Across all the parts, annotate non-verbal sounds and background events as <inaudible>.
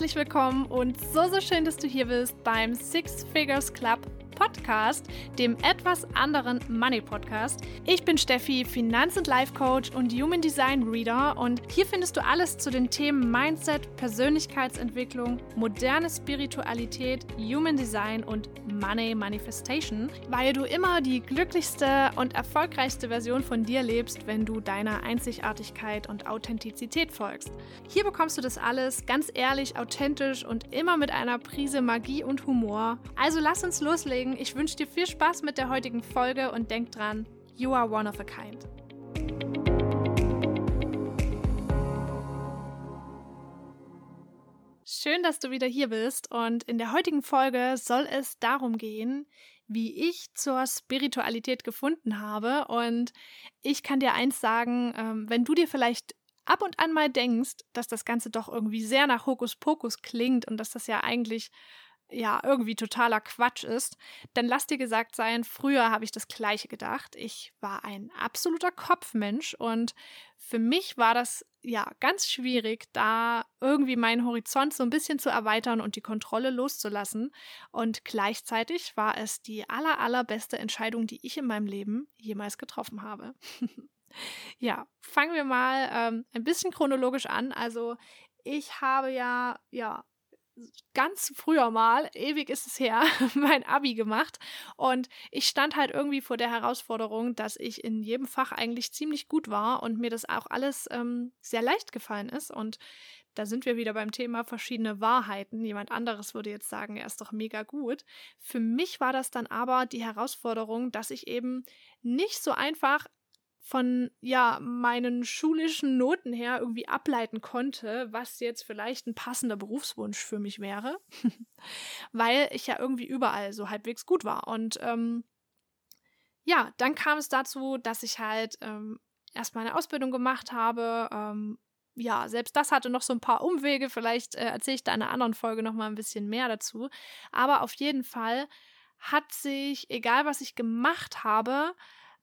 herzlich willkommen und so, so schön, dass du hier bist beim Six Figures Club Podcast, dem etwas anderen Money Podcast. Ich bin Steffi, Finanz- und Life Coach und Human Design Reader und hier findest du alles zu den Themen Mindset, Persönlichkeitsentwicklung, moderne Spiritualität, Human Design und Money Manifestation, weil du immer die glücklichste und erfolgreichste Version von dir lebst, wenn du deiner Einzigartigkeit und Authentizität folgst. Hier bekommst du das alles ganz ehrlich, authentisch und immer mit einer Prise Magie und Humor. Also lass uns loslegen sagen, ich wünsche dir viel Spaß mit der heutigen Folge und denk dran, you are one of a kind. Schön, dass du wieder hier bist und in der heutigen Folge soll es darum gehen, wie ich zur Spiritualität gefunden habe. Und ich kann dir eins sagen, ähm, wenn du dir vielleicht ab und an mal denkst, dass das Ganze doch irgendwie sehr nach Hokuspokus klingt und dass das ja eigentlich ja irgendwie totaler Quatsch ist, dann lass dir gesagt sein, früher habe ich das gleiche gedacht. Ich war ein absoluter Kopfmensch und für mich war das ja ganz schwierig, da irgendwie meinen Horizont so ein bisschen zu erweitern und die Kontrolle loszulassen. Und gleichzeitig war es die aller, allerbeste Entscheidung, die ich in meinem Leben jemals getroffen habe. <laughs> ja, fangen wir mal ähm, ein bisschen chronologisch an. Also ich habe ja, ja, ganz früher mal, ewig ist es her, <laughs> mein Abi gemacht und ich stand halt irgendwie vor der Herausforderung, dass ich in jedem Fach eigentlich ziemlich gut war und mir das auch alles ähm, sehr leicht gefallen ist und da sind wir wieder beim Thema verschiedene Wahrheiten. Jemand anderes würde jetzt sagen, er ist doch mega gut. Für mich war das dann aber die Herausforderung, dass ich eben nicht so einfach von ja meinen schulischen Noten her irgendwie ableiten konnte, was jetzt vielleicht ein passender Berufswunsch für mich wäre, <laughs> weil ich ja irgendwie überall so halbwegs gut war. Und ähm, ja, dann kam es dazu, dass ich halt ähm, erstmal eine Ausbildung gemacht habe. Ähm, ja, selbst das hatte noch so ein paar Umwege. Vielleicht äh, erzähle ich da in einer anderen Folge noch mal ein bisschen mehr dazu. Aber auf jeden Fall hat sich, egal was ich gemacht habe,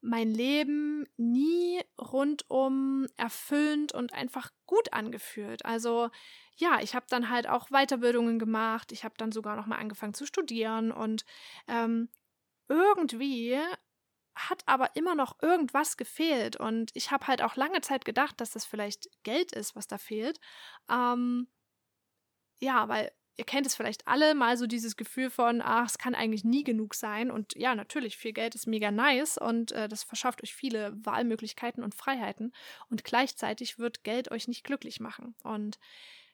mein Leben nie rundum erfüllend und einfach gut angefühlt. Also ja, ich habe dann halt auch Weiterbildungen gemacht, ich habe dann sogar noch mal angefangen zu studieren und ähm, irgendwie hat aber immer noch irgendwas gefehlt und ich habe halt auch lange Zeit gedacht, dass das vielleicht Geld ist, was da fehlt. Ähm, ja, weil ihr kennt es vielleicht alle mal so dieses Gefühl von, ach, es kann eigentlich nie genug sein. Und ja, natürlich, viel Geld ist mega nice und äh, das verschafft euch viele Wahlmöglichkeiten und Freiheiten. Und gleichzeitig wird Geld euch nicht glücklich machen. Und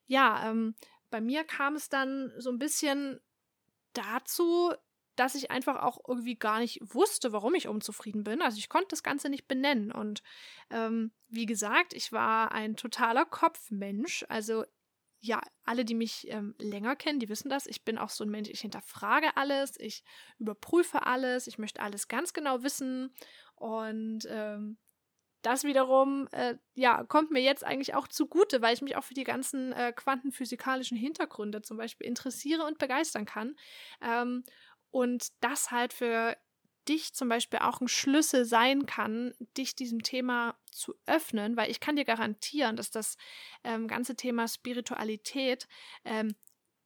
ja, ähm, bei mir kam es dann so ein bisschen dazu, dass ich einfach auch irgendwie gar nicht wusste, warum ich unzufrieden bin. Also ich konnte das Ganze nicht benennen. Und ähm, wie gesagt, ich war ein totaler Kopfmensch. Also ja, alle, die mich ähm, länger kennen, die wissen das. Ich bin auch so ein Mensch, ich hinterfrage alles, ich überprüfe alles, ich möchte alles ganz genau wissen. Und ähm, das wiederum, äh, ja, kommt mir jetzt eigentlich auch zugute, weil ich mich auch für die ganzen äh, quantenphysikalischen Hintergründe zum Beispiel interessiere und begeistern kann. Ähm, und das halt für dich zum Beispiel auch ein Schlüssel sein kann, dich diesem Thema zu öffnen, weil ich kann dir garantieren, dass das ähm, ganze Thema Spiritualität ähm,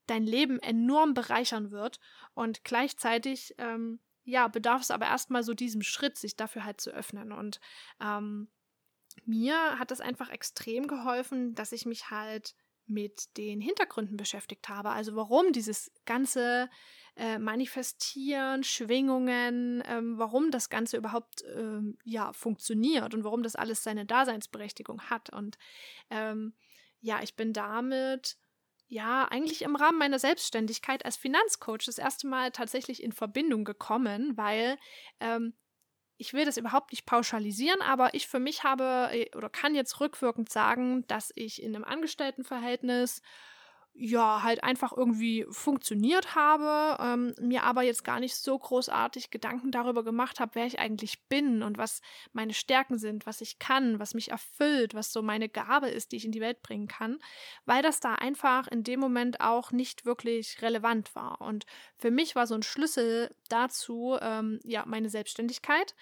dein Leben enorm bereichern wird und gleichzeitig ähm, ja bedarf es aber erstmal so diesem Schritt, sich dafür halt zu öffnen. Und ähm, mir hat es einfach extrem geholfen, dass ich mich halt mit den Hintergründen beschäftigt habe. Also warum dieses ganze äh, Manifestieren, Schwingungen, ähm, warum das Ganze überhaupt ähm, ja funktioniert und warum das alles seine Daseinsberechtigung hat. Und ähm, ja, ich bin damit ja eigentlich im Rahmen meiner Selbstständigkeit als Finanzcoach das erste Mal tatsächlich in Verbindung gekommen, weil ähm, ich will das überhaupt nicht pauschalisieren, aber ich für mich habe äh, oder kann jetzt rückwirkend sagen, dass ich in einem Angestelltenverhältnis ja, halt einfach irgendwie funktioniert habe, ähm, mir aber jetzt gar nicht so großartig Gedanken darüber gemacht habe, wer ich eigentlich bin und was meine Stärken sind, was ich kann, was mich erfüllt, was so meine Gabe ist, die ich in die Welt bringen kann, weil das da einfach in dem Moment auch nicht wirklich relevant war. Und für mich war so ein Schlüssel dazu, ähm, ja, meine Selbstständigkeit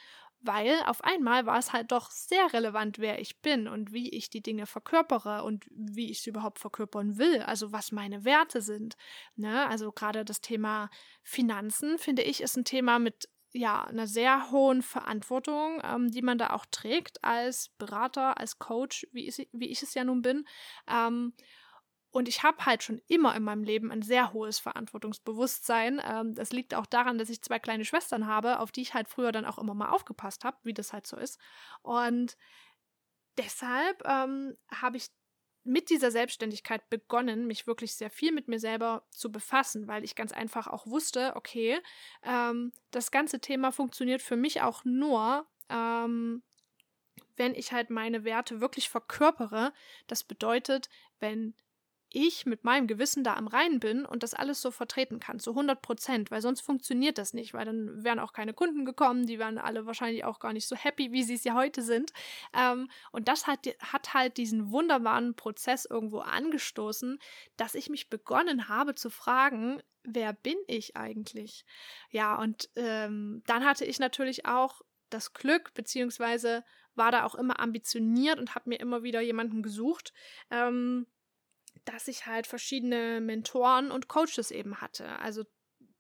weil auf einmal war es halt doch sehr relevant, wer ich bin und wie ich die Dinge verkörpere und wie ich sie überhaupt verkörpern will, also was meine Werte sind. Ne? Also gerade das Thema Finanzen, finde ich, ist ein Thema mit ja, einer sehr hohen Verantwortung, ähm, die man da auch trägt als Berater, als Coach, wie ich, wie ich es ja nun bin. Ähm, und ich habe halt schon immer in meinem Leben ein sehr hohes Verantwortungsbewusstsein. Ähm, das liegt auch daran, dass ich zwei kleine Schwestern habe, auf die ich halt früher dann auch immer mal aufgepasst habe, wie das halt so ist. Und deshalb ähm, habe ich mit dieser Selbstständigkeit begonnen, mich wirklich sehr viel mit mir selber zu befassen, weil ich ganz einfach auch wusste, okay, ähm, das ganze Thema funktioniert für mich auch nur, ähm, wenn ich halt meine Werte wirklich verkörpere. Das bedeutet, wenn ich mit meinem Gewissen da am Reinen bin und das alles so vertreten kann, zu 100 Prozent, weil sonst funktioniert das nicht, weil dann wären auch keine Kunden gekommen, die wären alle wahrscheinlich auch gar nicht so happy, wie sie es ja heute sind. Ähm, und das hat, hat halt diesen wunderbaren Prozess irgendwo angestoßen, dass ich mich begonnen habe zu fragen, wer bin ich eigentlich? Ja, und ähm, dann hatte ich natürlich auch das Glück, beziehungsweise war da auch immer ambitioniert und habe mir immer wieder jemanden gesucht, ähm, dass ich halt verschiedene Mentoren und Coaches eben hatte. Also,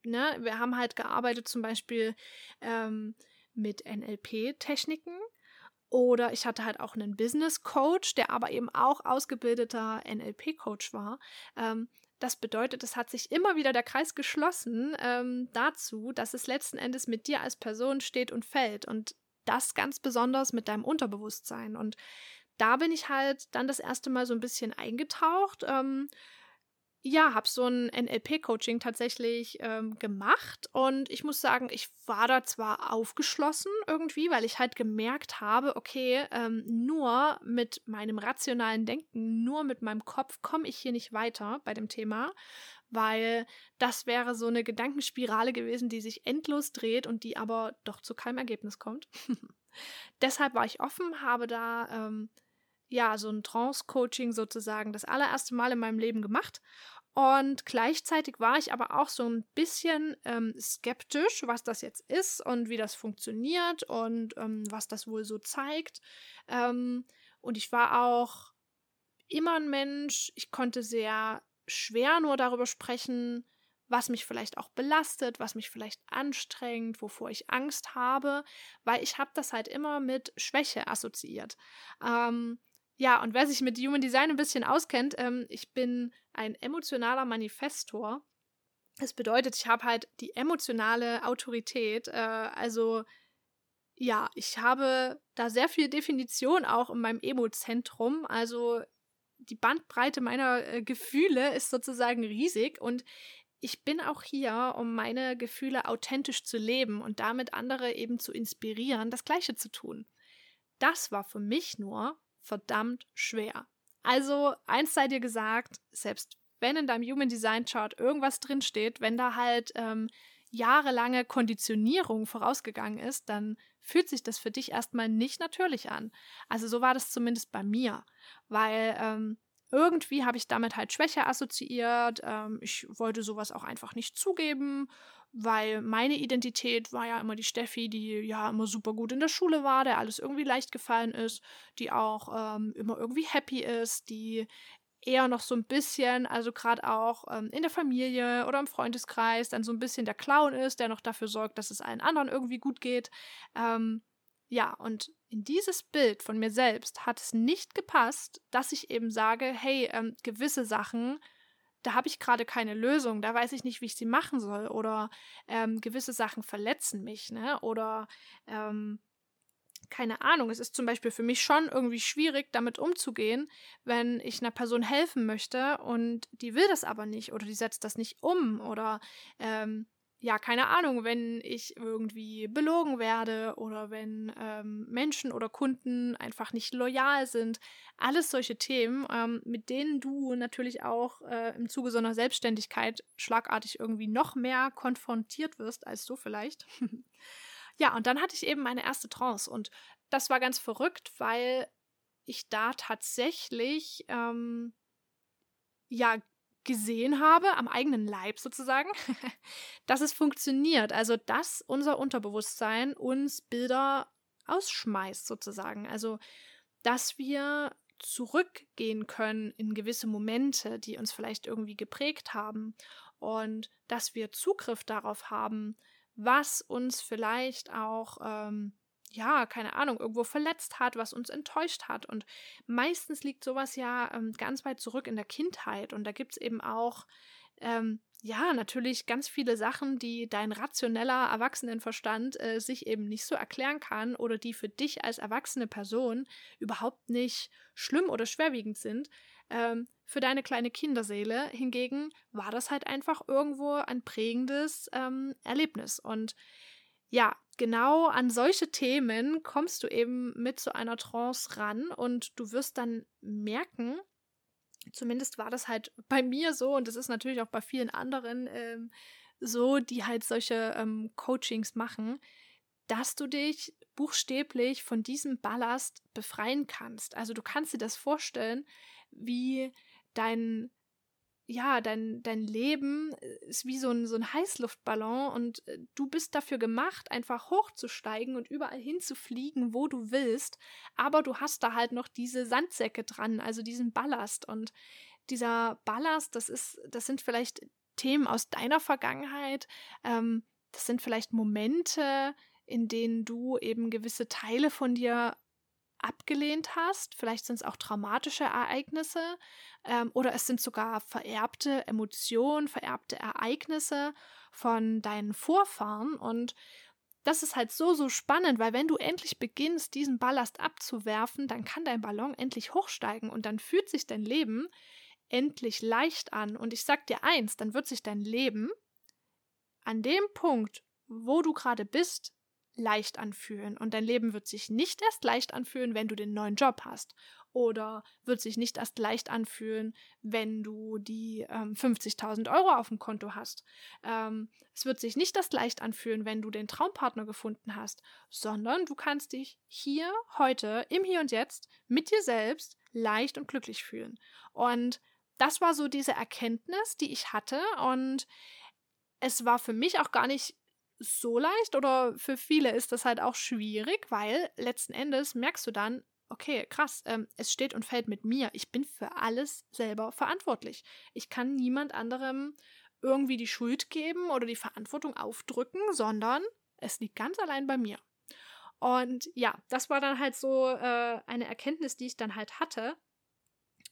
ne, wir haben halt gearbeitet zum Beispiel ähm, mit NLP-Techniken. Oder ich hatte halt auch einen Business Coach, der aber eben auch ausgebildeter NLP-Coach war. Ähm, das bedeutet, es hat sich immer wieder der Kreis geschlossen ähm, dazu, dass es letzten Endes mit dir als Person steht und fällt. Und das ganz besonders mit deinem Unterbewusstsein. Und da bin ich halt dann das erste Mal so ein bisschen eingetaucht. Ähm, ja, habe so ein NLP-Coaching tatsächlich ähm, gemacht und ich muss sagen, ich war da zwar aufgeschlossen irgendwie, weil ich halt gemerkt habe, okay, ähm, nur mit meinem rationalen Denken, nur mit meinem Kopf komme ich hier nicht weiter bei dem Thema, weil das wäre so eine Gedankenspirale gewesen, die sich endlos dreht und die aber doch zu keinem Ergebnis kommt. <laughs> Deshalb war ich offen, habe da ähm, ja, so ein Trance-Coaching sozusagen das allererste Mal in meinem Leben gemacht. Und gleichzeitig war ich aber auch so ein bisschen ähm, skeptisch, was das jetzt ist und wie das funktioniert und ähm, was das wohl so zeigt. Ähm, und ich war auch immer ein Mensch, ich konnte sehr schwer nur darüber sprechen, was mich vielleicht auch belastet, was mich vielleicht anstrengt, wovor ich Angst habe, weil ich habe das halt immer mit Schwäche assoziiert. Ähm, ja, und wer sich mit Human Design ein bisschen auskennt, ähm, ich bin ein emotionaler Manifestor. Das bedeutet, ich habe halt die emotionale Autorität. Äh, also, ja, ich habe da sehr viel Definition auch in meinem Emo-Zentrum. Also, die Bandbreite meiner äh, Gefühle ist sozusagen riesig und ich bin auch hier, um meine Gefühle authentisch zu leben und damit andere eben zu inspirieren, das Gleiche zu tun. Das war für mich nur verdammt schwer. Also, eins sei dir gesagt, selbst wenn in deinem Human Design Chart irgendwas drinsteht, wenn da halt ähm, jahrelange Konditionierung vorausgegangen ist, dann fühlt sich das für dich erstmal nicht natürlich an. Also so war das zumindest bei mir, weil ähm, irgendwie habe ich damit halt Schwäche assoziiert. Ähm, ich wollte sowas auch einfach nicht zugeben weil meine Identität war ja immer die Steffi, die ja immer super gut in der Schule war, der alles irgendwie leicht gefallen ist, die auch ähm, immer irgendwie happy ist, die eher noch so ein bisschen, also gerade auch ähm, in der Familie oder im Freundeskreis, dann so ein bisschen der Clown ist, der noch dafür sorgt, dass es allen anderen irgendwie gut geht. Ähm, ja, und in dieses Bild von mir selbst hat es nicht gepasst, dass ich eben sage, hey, ähm, gewisse Sachen da habe ich gerade keine Lösung, da weiß ich nicht, wie ich sie machen soll. Oder ähm, gewisse Sachen verletzen mich, ne? Oder ähm, keine Ahnung, es ist zum Beispiel für mich schon irgendwie schwierig, damit umzugehen, wenn ich einer Person helfen möchte und die will das aber nicht oder die setzt das nicht um oder ähm, ja, keine Ahnung, wenn ich irgendwie belogen werde oder wenn ähm, Menschen oder Kunden einfach nicht loyal sind. Alles solche Themen, ähm, mit denen du natürlich auch äh, im Zuge so einer Selbstständigkeit schlagartig irgendwie noch mehr konfrontiert wirst als du vielleicht. <laughs> ja, und dann hatte ich eben meine erste Trance und das war ganz verrückt, weil ich da tatsächlich ähm, ja gesehen habe, am eigenen Leib sozusagen, <laughs> dass es funktioniert. Also, dass unser Unterbewusstsein uns Bilder ausschmeißt sozusagen. Also, dass wir zurückgehen können in gewisse Momente, die uns vielleicht irgendwie geprägt haben und dass wir Zugriff darauf haben, was uns vielleicht auch, ähm, ja, keine Ahnung, irgendwo verletzt hat, was uns enttäuscht hat. Und meistens liegt sowas ja ähm, ganz weit zurück in der Kindheit. Und da gibt es eben auch ähm, ja, natürlich ganz viele Sachen, die dein rationeller Erwachsenenverstand äh, sich eben nicht so erklären kann oder die für dich als erwachsene Person überhaupt nicht schlimm oder schwerwiegend sind. Ähm, für deine kleine Kinderseele hingegen war das halt einfach irgendwo ein prägendes ähm, Erlebnis. Und ja, genau an solche Themen kommst du eben mit so einer Trance ran und du wirst dann merken, Zumindest war das halt bei mir so und das ist natürlich auch bei vielen anderen ähm, so, die halt solche ähm, Coachings machen, dass du dich buchstäblich von diesem Ballast befreien kannst. Also du kannst dir das vorstellen, wie dein ja, dein, dein Leben ist wie so ein, so ein Heißluftballon und äh, du bist dafür gemacht, einfach hochzusteigen und überall hinzufliegen, wo du willst. Aber du hast da halt noch diese Sandsäcke dran, also diesen Ballast. Und dieser Ballast, das ist, das sind vielleicht Themen aus deiner Vergangenheit. Ähm, das sind vielleicht Momente, in denen du eben gewisse Teile von dir abgelehnt hast. Vielleicht sind es auch traumatische Ereignisse ähm, oder es sind sogar vererbte Emotionen, vererbte Ereignisse von deinen Vorfahren. Und das ist halt so, so spannend, weil wenn du endlich beginnst, diesen Ballast abzuwerfen, dann kann dein Ballon endlich hochsteigen und dann fühlt sich dein Leben endlich leicht an. Und ich sag dir eins, dann wird sich dein Leben an dem Punkt, wo du gerade bist, leicht anfühlen. Und dein Leben wird sich nicht erst leicht anfühlen, wenn du den neuen Job hast. Oder wird sich nicht erst leicht anfühlen, wenn du die ähm, 50.000 Euro auf dem Konto hast. Ähm, es wird sich nicht erst leicht anfühlen, wenn du den Traumpartner gefunden hast, sondern du kannst dich hier, heute, im Hier und Jetzt mit dir selbst leicht und glücklich fühlen. Und das war so diese Erkenntnis, die ich hatte. Und es war für mich auch gar nicht so leicht oder für viele ist das halt auch schwierig, weil letzten Endes merkst du dann, okay, krass, ähm, es steht und fällt mit mir. Ich bin für alles selber verantwortlich. Ich kann niemand anderem irgendwie die Schuld geben oder die Verantwortung aufdrücken, sondern es liegt ganz allein bei mir. Und ja, das war dann halt so äh, eine Erkenntnis, die ich dann halt hatte.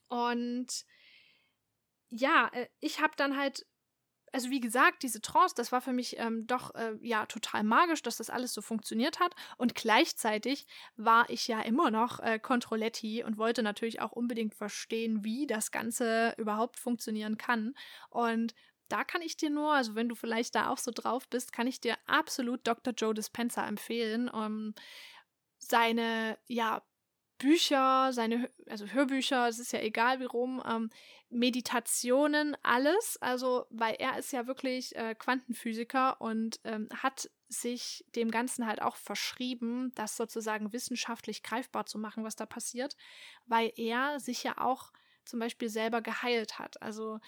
Und ja, äh, ich habe dann halt also wie gesagt, diese Trance, das war für mich ähm, doch äh, ja total magisch, dass das alles so funktioniert hat. Und gleichzeitig war ich ja immer noch äh, Controletti und wollte natürlich auch unbedingt verstehen, wie das Ganze überhaupt funktionieren kann. Und da kann ich dir nur, also wenn du vielleicht da auch so drauf bist, kann ich dir absolut Dr. Joe Dispenza empfehlen. Um, seine ja Bücher, seine, also Hörbücher, es ist ja egal wie rum, ähm, Meditationen, alles. Also, weil er ist ja wirklich äh, Quantenphysiker und ähm, hat sich dem Ganzen halt auch verschrieben, das sozusagen wissenschaftlich greifbar zu machen, was da passiert, weil er sich ja auch zum Beispiel selber geheilt hat. Also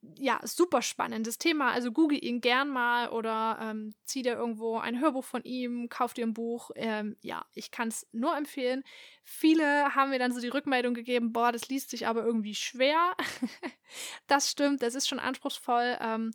ja, super spannendes Thema. Also google ihn gern mal oder ähm, zieh dir irgendwo ein Hörbuch von ihm, kauf dir ein Buch. Ähm, ja, ich kann es nur empfehlen. Viele haben mir dann so die Rückmeldung gegeben, boah, das liest sich aber irgendwie schwer. <laughs> das stimmt, das ist schon anspruchsvoll. Ähm,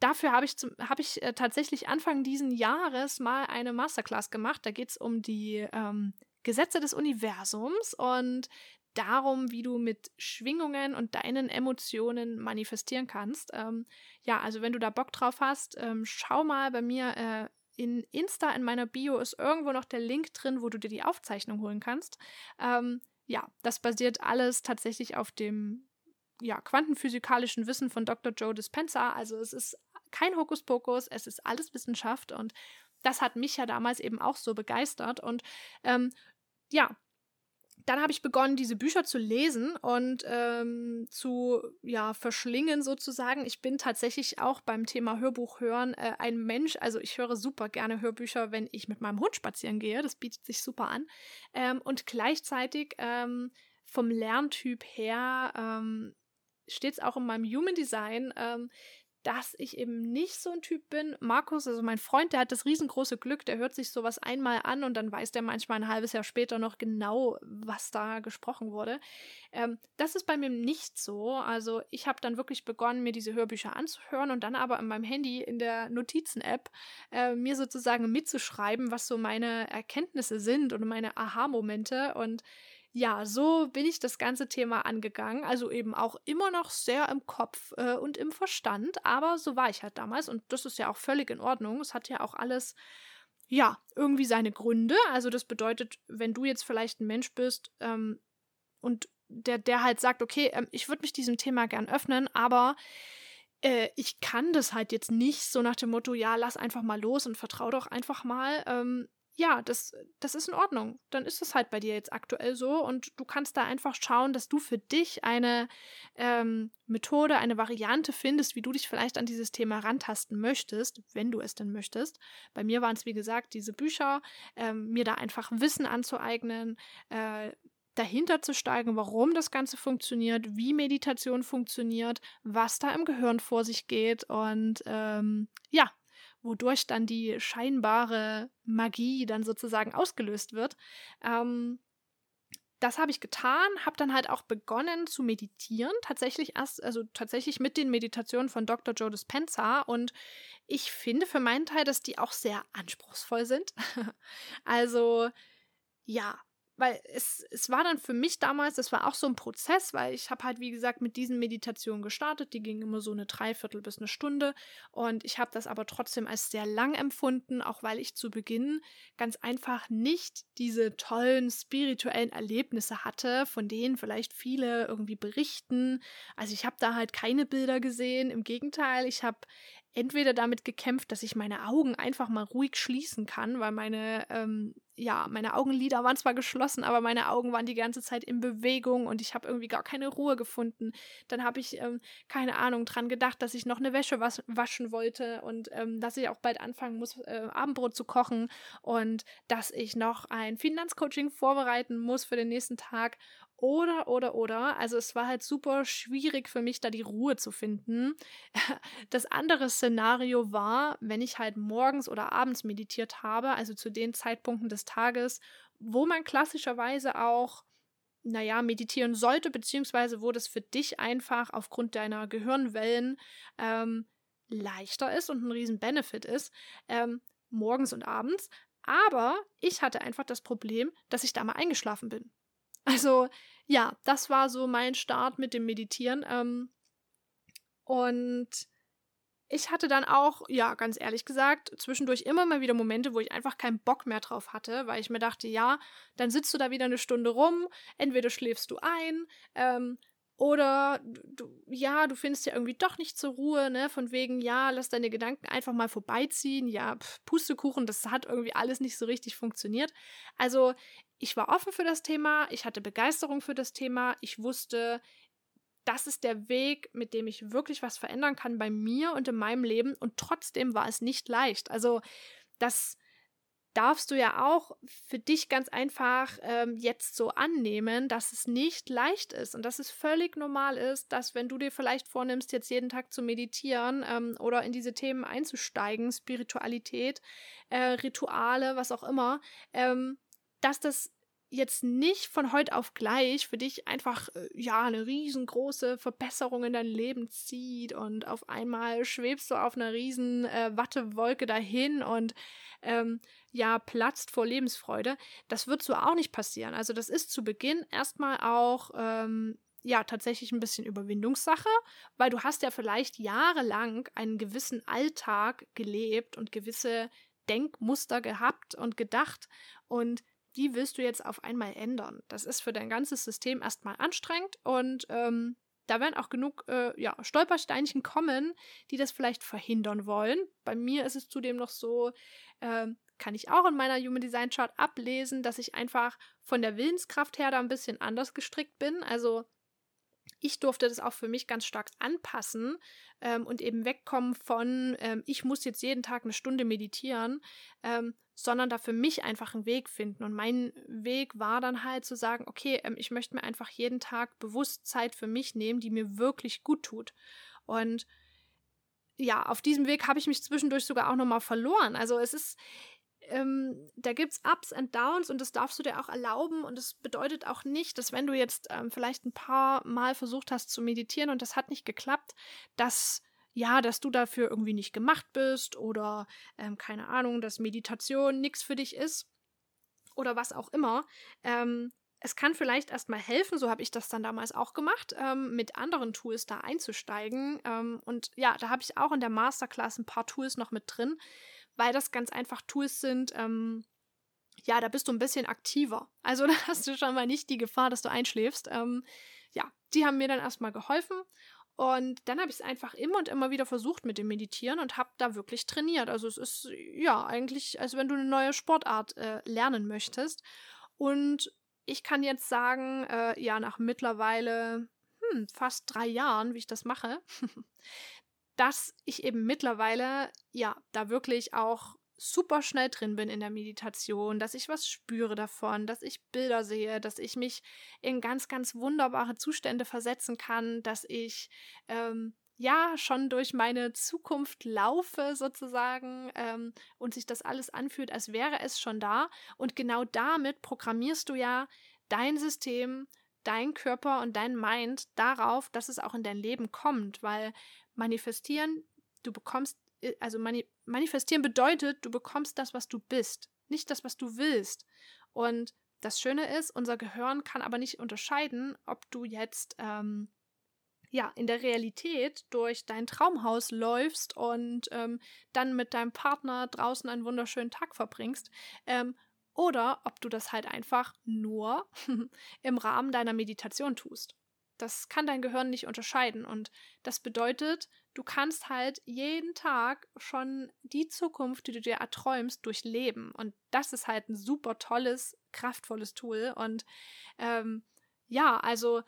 dafür habe ich, hab ich äh, tatsächlich Anfang diesen Jahres mal eine Masterclass gemacht. Da geht es um die ähm, Gesetze des Universums und darum, wie du mit Schwingungen und deinen Emotionen manifestieren kannst. Ähm, ja, also wenn du da Bock drauf hast, ähm, schau mal bei mir äh, in Insta in meiner Bio ist irgendwo noch der Link drin, wo du dir die Aufzeichnung holen kannst. Ähm, ja, das basiert alles tatsächlich auf dem ja, quantenphysikalischen Wissen von Dr. Joe Dispenza. Also es ist kein Hokuspokus, es ist alles Wissenschaft und das hat mich ja damals eben auch so begeistert. Und ähm, ja, dann habe ich begonnen, diese Bücher zu lesen und ähm, zu ja, verschlingen sozusagen. Ich bin tatsächlich auch beim Thema Hörbuch hören äh, ein Mensch. Also ich höre super gerne Hörbücher, wenn ich mit meinem Hund spazieren gehe. Das bietet sich super an. Ähm, und gleichzeitig ähm, vom Lerntyp her ähm, steht es auch in meinem Human Design, ähm, dass ich eben nicht so ein Typ bin. Markus, also mein Freund, der hat das riesengroße Glück, der hört sich sowas einmal an und dann weiß der manchmal ein halbes Jahr später noch genau, was da gesprochen wurde. Ähm, das ist bei mir nicht so. Also ich habe dann wirklich begonnen, mir diese Hörbücher anzuhören und dann aber in meinem Handy in der Notizen-App äh, mir sozusagen mitzuschreiben, was so meine Erkenntnisse sind und meine Aha-Momente und ja, so bin ich das ganze Thema angegangen. Also eben auch immer noch sehr im Kopf äh, und im Verstand, aber so war ich halt damals und das ist ja auch völlig in Ordnung. Es hat ja auch alles, ja, irgendwie seine Gründe. Also das bedeutet, wenn du jetzt vielleicht ein Mensch bist ähm, und der, der halt sagt, okay, ähm, ich würde mich diesem Thema gern öffnen, aber äh, ich kann das halt jetzt nicht so nach dem Motto, ja, lass einfach mal los und vertrau doch einfach mal. Ähm, ja, das, das ist in Ordnung. Dann ist es halt bei dir jetzt aktuell so und du kannst da einfach schauen, dass du für dich eine ähm, Methode, eine Variante findest, wie du dich vielleicht an dieses Thema rantasten möchtest, wenn du es denn möchtest. Bei mir waren es, wie gesagt, diese Bücher, ähm, mir da einfach Wissen anzueignen, äh, dahinter zu steigen, warum das Ganze funktioniert, wie Meditation funktioniert, was da im Gehirn vor sich geht und ähm, ja, wodurch dann die scheinbare Magie dann sozusagen ausgelöst wird. Ähm, das habe ich getan, habe dann halt auch begonnen zu meditieren, tatsächlich erst, also tatsächlich mit den Meditationen von Dr. Joe Dispenza und ich finde für meinen Teil, dass die auch sehr anspruchsvoll sind. <laughs> also ja, weil es, es war dann für mich damals, das war auch so ein Prozess, weil ich habe halt, wie gesagt, mit diesen Meditationen gestartet. Die gingen immer so eine Dreiviertel bis eine Stunde. Und ich habe das aber trotzdem als sehr lang empfunden, auch weil ich zu Beginn ganz einfach nicht diese tollen spirituellen Erlebnisse hatte, von denen vielleicht viele irgendwie berichten. Also ich habe da halt keine Bilder gesehen. Im Gegenteil, ich habe entweder damit gekämpft, dass ich meine Augen einfach mal ruhig schließen kann, weil meine, ähm, ja, meine Augenlider waren zwar geschlossen, aber meine Augen waren die ganze Zeit in Bewegung und ich habe irgendwie gar keine Ruhe gefunden. Dann habe ich, ähm, keine Ahnung, dran gedacht, dass ich noch eine Wäsche was waschen wollte und ähm, dass ich auch bald anfangen muss, äh, Abendbrot zu kochen und dass ich noch ein Finanzcoaching vorbereiten muss für den nächsten Tag oder, oder, oder. Also es war halt super schwierig für mich, da die Ruhe zu finden. <laughs> Das andere Szenario war, wenn ich halt morgens oder abends meditiert habe, also zu den Zeitpunkten des Tages, wo man klassischerweise auch, naja, meditieren sollte, beziehungsweise wo das für dich einfach aufgrund deiner Gehirnwellen ähm, leichter ist und ein riesen Benefit ist, ähm, morgens und abends. Aber ich hatte einfach das Problem, dass ich da mal eingeschlafen bin. Also ja, das war so mein Start mit dem Meditieren. Ähm, und ich hatte dann auch, ja, ganz ehrlich gesagt, zwischendurch immer mal wieder Momente, wo ich einfach keinen Bock mehr drauf hatte, weil ich mir dachte, ja, dann sitzt du da wieder eine Stunde rum, entweder schläfst du ein, ähm, oder du, ja, du findest ja irgendwie doch nicht zur Ruhe, ne? Von wegen, ja, lass deine Gedanken einfach mal vorbeiziehen. Ja, Pustekuchen, das hat irgendwie alles nicht so richtig funktioniert. Also, ich war offen für das Thema, ich hatte Begeisterung für das Thema, ich wusste, das ist der Weg, mit dem ich wirklich was verändern kann bei mir und in meinem Leben. Und trotzdem war es nicht leicht. Also, das darfst du ja auch für dich ganz einfach ähm, jetzt so annehmen, dass es nicht leicht ist und dass es völlig normal ist, dass wenn du dir vielleicht vornimmst, jetzt jeden Tag zu meditieren ähm, oder in diese Themen einzusteigen, Spiritualität, äh, Rituale, was auch immer, ähm, dass das jetzt nicht von heute auf gleich für dich einfach äh, ja eine riesengroße Verbesserung in dein Leben zieht und auf einmal schwebst du auf einer riesen äh, Wattewolke dahin und ähm, ja platzt vor Lebensfreude. Das wird so auch nicht passieren. Also das ist zu Beginn erstmal auch ähm, ja tatsächlich ein bisschen Überwindungssache, weil du hast ja vielleicht jahrelang einen gewissen Alltag gelebt und gewisse Denkmuster gehabt und gedacht und die willst du jetzt auf einmal ändern. Das ist für dein ganzes System erstmal anstrengend und ähm, da werden auch genug äh, ja, Stolpersteinchen kommen, die das vielleicht verhindern wollen. Bei mir ist es zudem noch so, äh, kann ich auch in meiner Human Design Chart ablesen, dass ich einfach von der Willenskraft her da ein bisschen anders gestrickt bin. Also ich durfte das auch für mich ganz stark anpassen ähm, und eben wegkommen von, ähm, ich muss jetzt jeden Tag eine Stunde meditieren, ähm, sondern da für mich einfach einen Weg finden. Und mein Weg war dann halt zu sagen, okay, ähm, ich möchte mir einfach jeden Tag bewusst Zeit für mich nehmen, die mir wirklich gut tut. Und ja, auf diesem Weg habe ich mich zwischendurch sogar auch nochmal verloren. Also es ist, ähm, da gibt es Ups und Downs und das darfst du dir auch erlauben. Und das bedeutet auch nicht, dass wenn du jetzt ähm, vielleicht ein paar Mal versucht hast zu meditieren und das hat nicht geklappt, dass ja, dass du dafür irgendwie nicht gemacht bist oder ähm, keine Ahnung, dass Meditation nichts für dich ist oder was auch immer. Ähm, es kann vielleicht erstmal helfen, so habe ich das dann damals auch gemacht, ähm, mit anderen Tools da einzusteigen. Ähm, und ja, da habe ich auch in der Masterclass ein paar Tools noch mit drin, weil das ganz einfach Tools sind, ähm, ja, da bist du ein bisschen aktiver. Also <laughs> da hast du schon mal nicht die Gefahr, dass du einschläfst. Ähm, ja, die haben mir dann erstmal geholfen. Und dann habe ich es einfach immer und immer wieder versucht mit dem Meditieren und habe da wirklich trainiert. Also es ist ja eigentlich, als wenn du eine neue Sportart äh, lernen möchtest. Und ich kann jetzt sagen, äh, ja, nach mittlerweile hm, fast drei Jahren, wie ich das mache, <laughs> dass ich eben mittlerweile, ja, da wirklich auch super schnell drin bin in der Meditation, dass ich was spüre davon, dass ich Bilder sehe, dass ich mich in ganz, ganz wunderbare Zustände versetzen kann, dass ich ähm, ja schon durch meine Zukunft laufe sozusagen ähm, und sich das alles anfühlt, als wäre es schon da. Und genau damit programmierst du ja dein System, dein Körper und dein Mind darauf, dass es auch in dein Leben kommt, weil manifestieren, du bekommst, äh, also mani manifestieren bedeutet, du bekommst das, was du bist, nicht das, was du willst. Und das Schöne ist, unser Gehirn kann aber nicht unterscheiden, ob du jetzt ähm, ja, in der Realität durch dein Traumhaus läufst und ähm, dann mit deinem Partner draußen einen wunderschönen Tag verbringst, ähm, oder ob du das halt einfach nur <laughs> im Rahmen deiner Meditation tust. Das kann dein Gehirn nicht unterscheiden. Und das bedeutet, du kannst halt jeden Tag schon die Zukunft, die du dir erträumst, durchleben. Und das ist halt ein super tolles, kraftvolles Tool. Und ähm, ja, also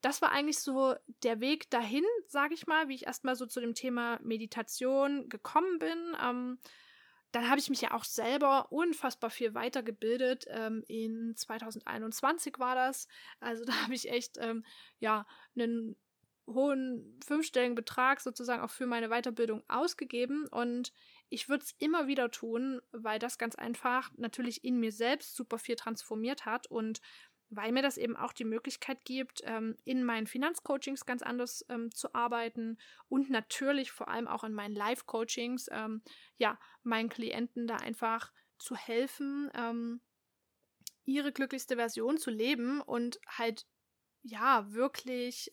das war eigentlich so der Weg dahin, sage ich mal, wie ich erstmal so zu dem Thema Meditation gekommen bin. Ähm, dann habe ich mich ja auch selber unfassbar viel weitergebildet. Ähm, in 2021 war das. Also <laughs> da habe ich echt ähm, ja einen hohen fünfstelligen Betrag sozusagen auch für meine Weiterbildung ausgegeben und ich würde es immer wieder tun, weil das ganz einfach natürlich in mir selbst super viel transformiert hat und weil mir das eben auch die Möglichkeit gibt, ähm, in meinen Finanzcoachings ganz anders ähm, zu arbeiten und natürlich vor allem auch in meinen Live-Coachings, ähm, ja, meinen Klienten da einfach zu helfen, ihre glücklichste Version zu leben und halt, ja, wirklich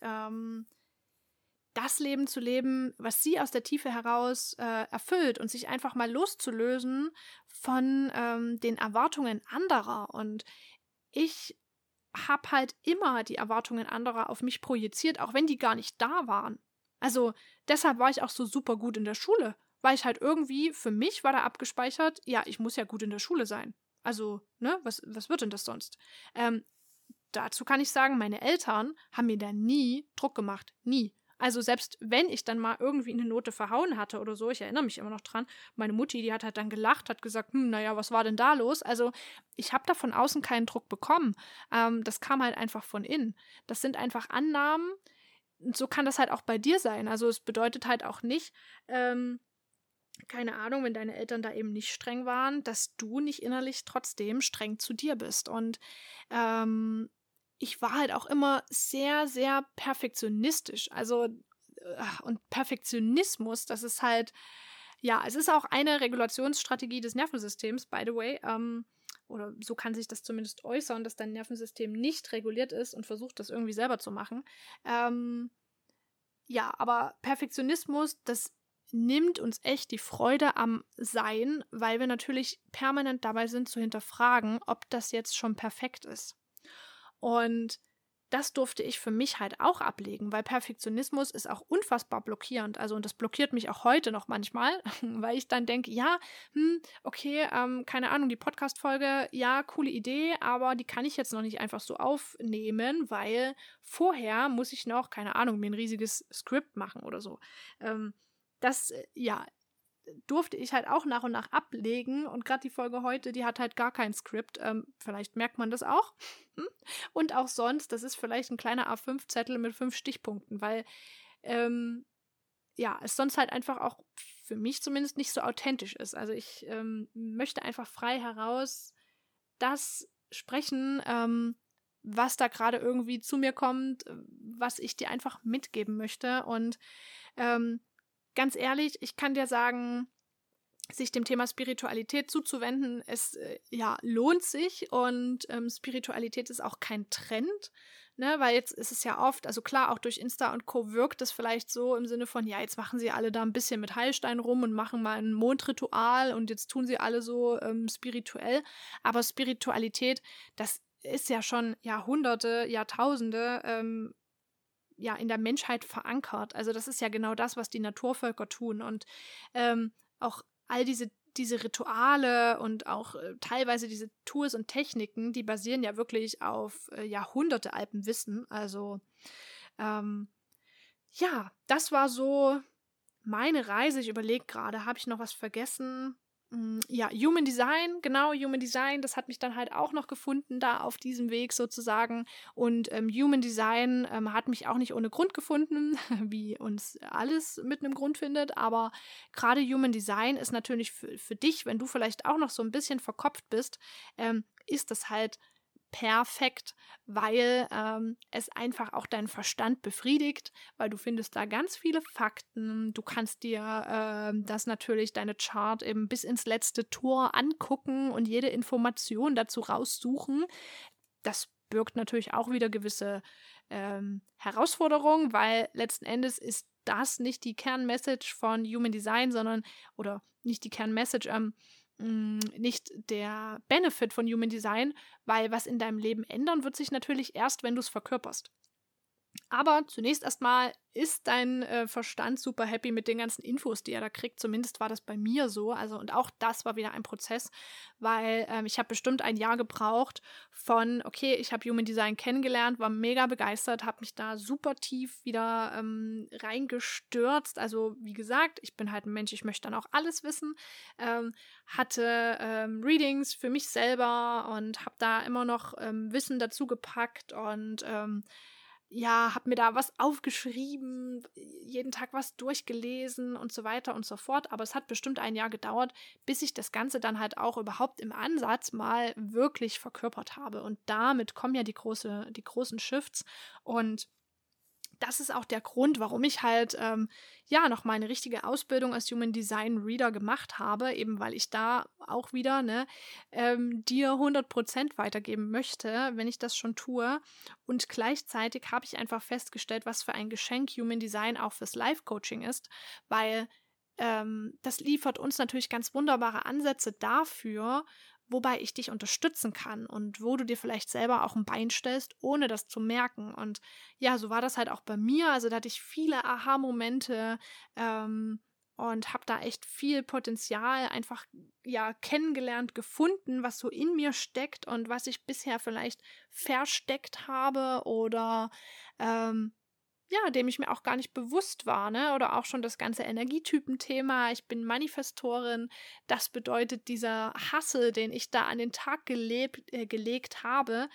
das Leben zu leben, was sie aus der Tiefe heraus äh, erfüllt und sich einfach mal loszulösen von den Erwartungen anderer. Und ich habe halt immer die Erwartungen anderer auf mich projiziert, auch wenn die gar nicht da waren. Also deshalb war ich auch so super gut in der Schule, weil ich halt irgendwie, für mich war da abgespeichert, ja, ich muss ja gut in der Schule sein. Also, ne, was, was wird denn das sonst? Ähm, dazu kann ich sagen, meine Eltern haben mir da nie Druck gemacht. Nie. Also selbst wenn ich dann mal irgendwie eine Note verhauen hatte oder so, ich erinnere mich immer noch dran, meine Mutti, die hat halt dann gelacht, hat gesagt, hm, naja, was war denn da los? Also ich habe da von außen keinen Druck bekommen. Ähm, das kam halt einfach von innen. Das sind einfach Annahmen. So kann das halt auch bei dir sein. Also es bedeutet halt auch nicht, ähm, keine Ahnung, wenn deine Eltern da eben nicht streng waren, dass du nicht innerlich trotzdem streng zu dir bist. Und ähm, ich war halt auch immer sehr, sehr perfektionistisch. Also, äh, und Perfektionismus, das ist halt, ja, es ist auch eine Regulationsstrategie des Nervensystems, by the way. Ähm, oder so kann sich das zumindest äußern, dass dein Nervensystem nicht reguliert ist und versucht, das irgendwie selber zu machen. Ähm, ja, aber Perfektionismus, das nimmt uns echt die Freude am Sein, weil wir natürlich permanent dabei sind zu hinterfragen, ob das jetzt schon perfekt ist. Und das durfte ich für mich halt auch ablegen, weil Perfektionismus ist auch unfassbar blockierend. Also, und das blockiert mich auch heute noch manchmal, <laughs> weil ich dann denke, ja, hm, okay, ähm, keine Ahnung, die Podcast-Folge, ja, coole Idee, aber die kann ich jetzt noch nicht einfach so aufnehmen, weil vorher muss ich noch, keine Ahnung, mir ein riesiges Skript machen oder so. Ähm, das, äh, ja, durfte ich halt auch nach und nach ablegen. Und gerade die Folge heute, die hat halt gar kein Skript. Ähm, vielleicht merkt man das auch. Hm? Und auch sonst, das ist vielleicht ein kleiner A5-Zettel mit fünf Stichpunkten, weil ähm, ja, es sonst halt einfach auch für mich zumindest nicht so authentisch ist. Also ich ähm, möchte einfach frei heraus das sprechen, ähm, was da gerade irgendwie zu mir kommt, was ich dir einfach mitgeben möchte. Und ähm, ganz ehrlich, ich kann dir sagen, sich dem Thema Spiritualität zuzuwenden, es äh, ja lohnt sich und ähm, Spiritualität ist auch kein Trend, ne, weil jetzt ist es ja oft, also klar, auch durch Insta und Co. wirkt es vielleicht so im Sinne von, ja, jetzt machen sie alle da ein bisschen mit Heilstein rum und machen mal ein Mondritual und jetzt tun sie alle so ähm, spirituell, aber Spiritualität, das ist ja schon Jahrhunderte, Jahrtausende ähm, ja in der Menschheit verankert. Also das ist ja genau das, was die Naturvölker tun und ähm, auch all diese diese Rituale und auch äh, teilweise diese Tools und Techniken, die basieren ja wirklich auf äh, Jahrhunderte altem Wissen. Also ähm, ja, das war so meine Reise. Ich überlege gerade, habe ich noch was vergessen? Mm, ja, Human Design, genau, Human Design, das hat mich dann halt auch noch gefunden, da auf diesem Weg sozusagen. Und ähm, Human Design ähm, hat mich auch nicht ohne Grund gefunden, <laughs> wie uns alles mit einem Grund findet. Aber gerade Human Design ist natürlich für, für dich, wenn du vielleicht auch noch so ein bisschen verkopft bist, ähm, ist das halt perfekt, weil ähm, es einfach auch deinen Verstand befriedigt, weil du findest da ganz viele Fakten. Du kannst dir äh, das natürlich, deine Chart eben bis ins letzte Tor angucken und jede Information dazu raussuchen. Das birgt natürlich auch wieder gewisse ähm, Herausforderungen, weil letzten Endes ist das nicht die Kernmessage von Human Design, sondern, oder nicht die Kernmessage, ähm, nicht der Benefit von Human Design, weil was in deinem Leben ändern wird sich natürlich erst, wenn du es verkörperst. Aber zunächst erstmal ist dein äh, Verstand super happy mit den ganzen Infos, die er da kriegt. Zumindest war das bei mir so. Also, und auch das war wieder ein Prozess, weil ähm, ich habe bestimmt ein Jahr gebraucht von, okay, ich habe Human Design kennengelernt, war mega begeistert, habe mich da super tief wieder ähm, reingestürzt. Also, wie gesagt, ich bin halt ein Mensch, ich möchte dann auch alles wissen. Ähm, hatte ähm, Readings für mich selber und habe da immer noch ähm, Wissen dazu gepackt und ähm, ja, habe mir da was aufgeschrieben, jeden Tag was durchgelesen und so weiter und so fort. Aber es hat bestimmt ein Jahr gedauert, bis ich das Ganze dann halt auch überhaupt im Ansatz mal wirklich verkörpert habe. Und damit kommen ja die, große, die großen Shifts. Und das ist auch der Grund, warum ich halt ähm, ja noch meine richtige Ausbildung als Human Design Reader gemacht habe, eben weil ich da auch wieder ne, ähm, dir 100% weitergeben möchte, wenn ich das schon tue. Und gleichzeitig habe ich einfach festgestellt, was für ein Geschenk Human Design auch fürs Life Coaching ist, weil ähm, das liefert uns natürlich ganz wunderbare Ansätze dafür, wobei ich dich unterstützen kann und wo du dir vielleicht selber auch ein Bein stellst, ohne das zu merken. Und ja, so war das halt auch bei mir. Also da hatte ich viele Aha-Momente ähm, und habe da echt viel Potenzial einfach ja kennengelernt, gefunden, was so in mir steckt und was ich bisher vielleicht versteckt habe oder ähm, ja, dem ich mir auch gar nicht bewusst war, ne? Oder auch schon das ganze Energietypen-Thema. Ich bin Manifestorin. Das bedeutet, dieser Hassel, den ich da an den Tag gelebt, äh, gelegt habe,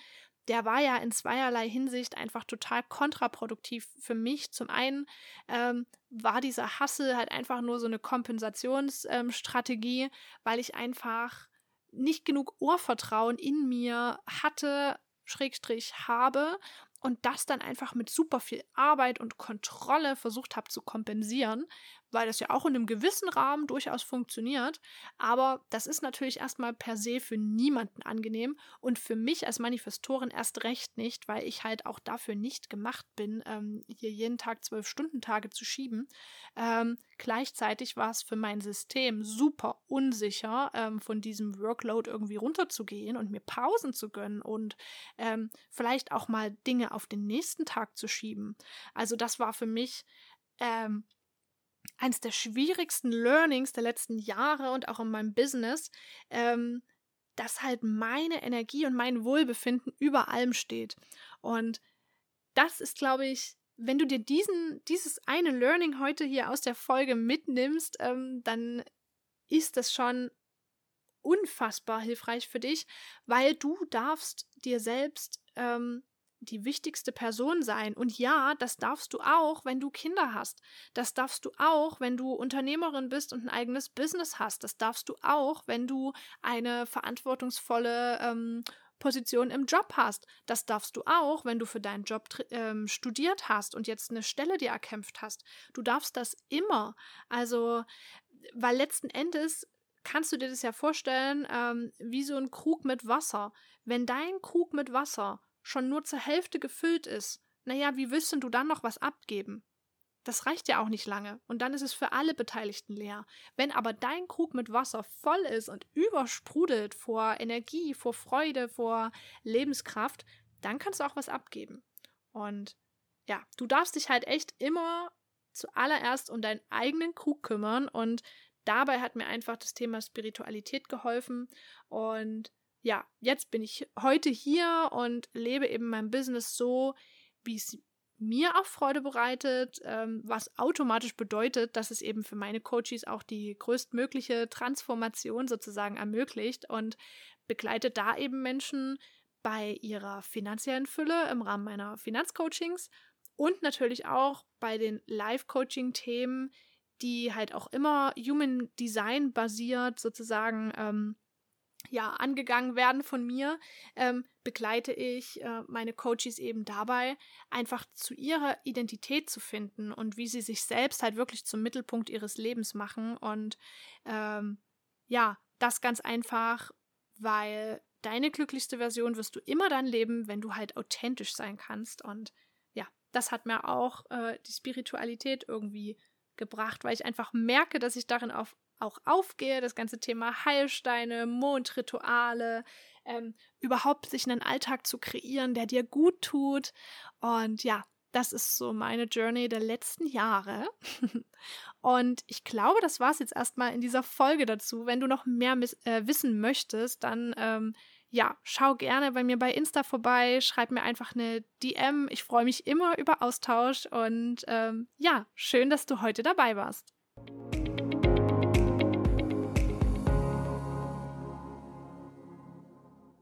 der war ja in zweierlei Hinsicht einfach total kontraproduktiv für mich. Zum einen ähm, war dieser Hassel halt einfach nur so eine Kompensationsstrategie, ähm, weil ich einfach nicht genug Ohrvertrauen in mir hatte, Schrägstrich habe und das dann einfach mit super viel Arbeit und Kontrolle versucht habe zu kompensieren, weil das ja auch in einem gewissen Rahmen durchaus funktioniert. Aber das ist natürlich erstmal per se für niemanden angenehm und für mich als Manifestorin erst recht nicht, weil ich halt auch dafür nicht gemacht bin, ähm, hier jeden Tag zwölf Stunden Tage zu schieben. Ähm, gleichzeitig war es für mein System super unsicher, ähm, von diesem Workload irgendwie runterzugehen und mir Pausen zu gönnen und ähm, vielleicht auch mal Dinge auf den nächsten Tag zu schieben. Also das war für mich ähm, eines der schwierigsten Learnings der letzten Jahre und auch in meinem Business, ähm, dass halt meine Energie und mein Wohlbefinden über allem steht. Und das ist, glaube ich, wenn du dir diesen, dieses eine Learning heute hier aus der Folge mitnimmst, ähm, dann ist das schon unfassbar hilfreich für dich, weil du darfst dir selbst ähm, die wichtigste Person sein. Und ja, das darfst du auch, wenn du Kinder hast. Das darfst du auch, wenn du Unternehmerin bist und ein eigenes Business hast. Das darfst du auch, wenn du eine verantwortungsvolle ähm, Position im Job hast. Das darfst du auch, wenn du für deinen Job ähm, studiert hast und jetzt eine Stelle dir erkämpft hast. Du darfst das immer. Also, weil letzten Endes kannst du dir das ja vorstellen, ähm, wie so ein Krug mit Wasser. Wenn dein Krug mit Wasser schon nur zur Hälfte gefüllt ist, naja, wie willst du dann noch was abgeben? Das reicht ja auch nicht lange und dann ist es für alle Beteiligten leer. Wenn aber dein Krug mit Wasser voll ist und übersprudelt vor Energie, vor Freude, vor Lebenskraft, dann kannst du auch was abgeben. Und ja, du darfst dich halt echt immer zuallererst um deinen eigenen Krug kümmern und dabei hat mir einfach das Thema Spiritualität geholfen und ja, jetzt bin ich heute hier und lebe eben mein Business so, wie es mir auch Freude bereitet, ähm, was automatisch bedeutet, dass es eben für meine Coaches auch die größtmögliche Transformation sozusagen ermöglicht und begleitet da eben Menschen bei ihrer finanziellen Fülle im Rahmen meiner Finanzcoachings und natürlich auch bei den Live-Coaching-Themen, die halt auch immer Human Design basiert sozusagen ähm, ja, angegangen werden von mir, ähm, begleite ich äh, meine Coaches eben dabei, einfach zu ihrer Identität zu finden und wie sie sich selbst halt wirklich zum Mittelpunkt ihres Lebens machen. Und ähm, ja, das ganz einfach, weil deine glücklichste Version wirst du immer dann leben, wenn du halt authentisch sein kannst. Und ja, das hat mir auch äh, die Spiritualität irgendwie gebracht, weil ich einfach merke, dass ich darin auf auch aufgehe, das ganze Thema Heilsteine, Mondrituale, ähm, überhaupt sich einen Alltag zu kreieren, der dir gut tut. Und ja, das ist so meine Journey der letzten Jahre. <laughs> Und ich glaube, das war es jetzt erstmal in dieser Folge dazu. Wenn du noch mehr äh, wissen möchtest, dann ähm, ja, schau gerne bei mir bei Insta vorbei, schreib mir einfach eine DM. Ich freue mich immer über Austausch und ähm, ja, schön, dass du heute dabei warst.